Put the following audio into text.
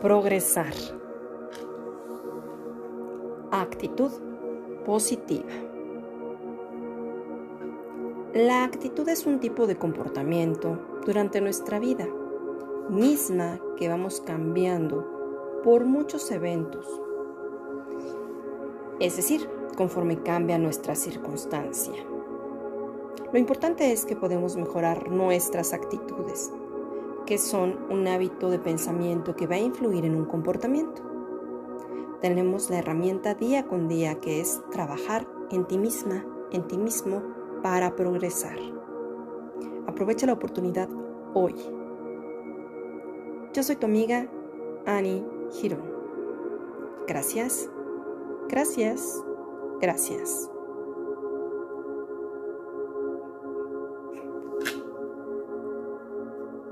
progresar. Actitud positiva. La actitud es un tipo de comportamiento durante nuestra vida, misma que vamos cambiando por muchos eventos. Es decir, conforme cambia nuestra circunstancia. Lo importante es que podemos mejorar nuestras actitudes que son un hábito de pensamiento que va a influir en un comportamiento. Tenemos la herramienta día con día que es trabajar en ti misma, en ti mismo, para progresar. Aprovecha la oportunidad hoy. Yo soy tu amiga Annie Girón. Gracias, gracias, gracias.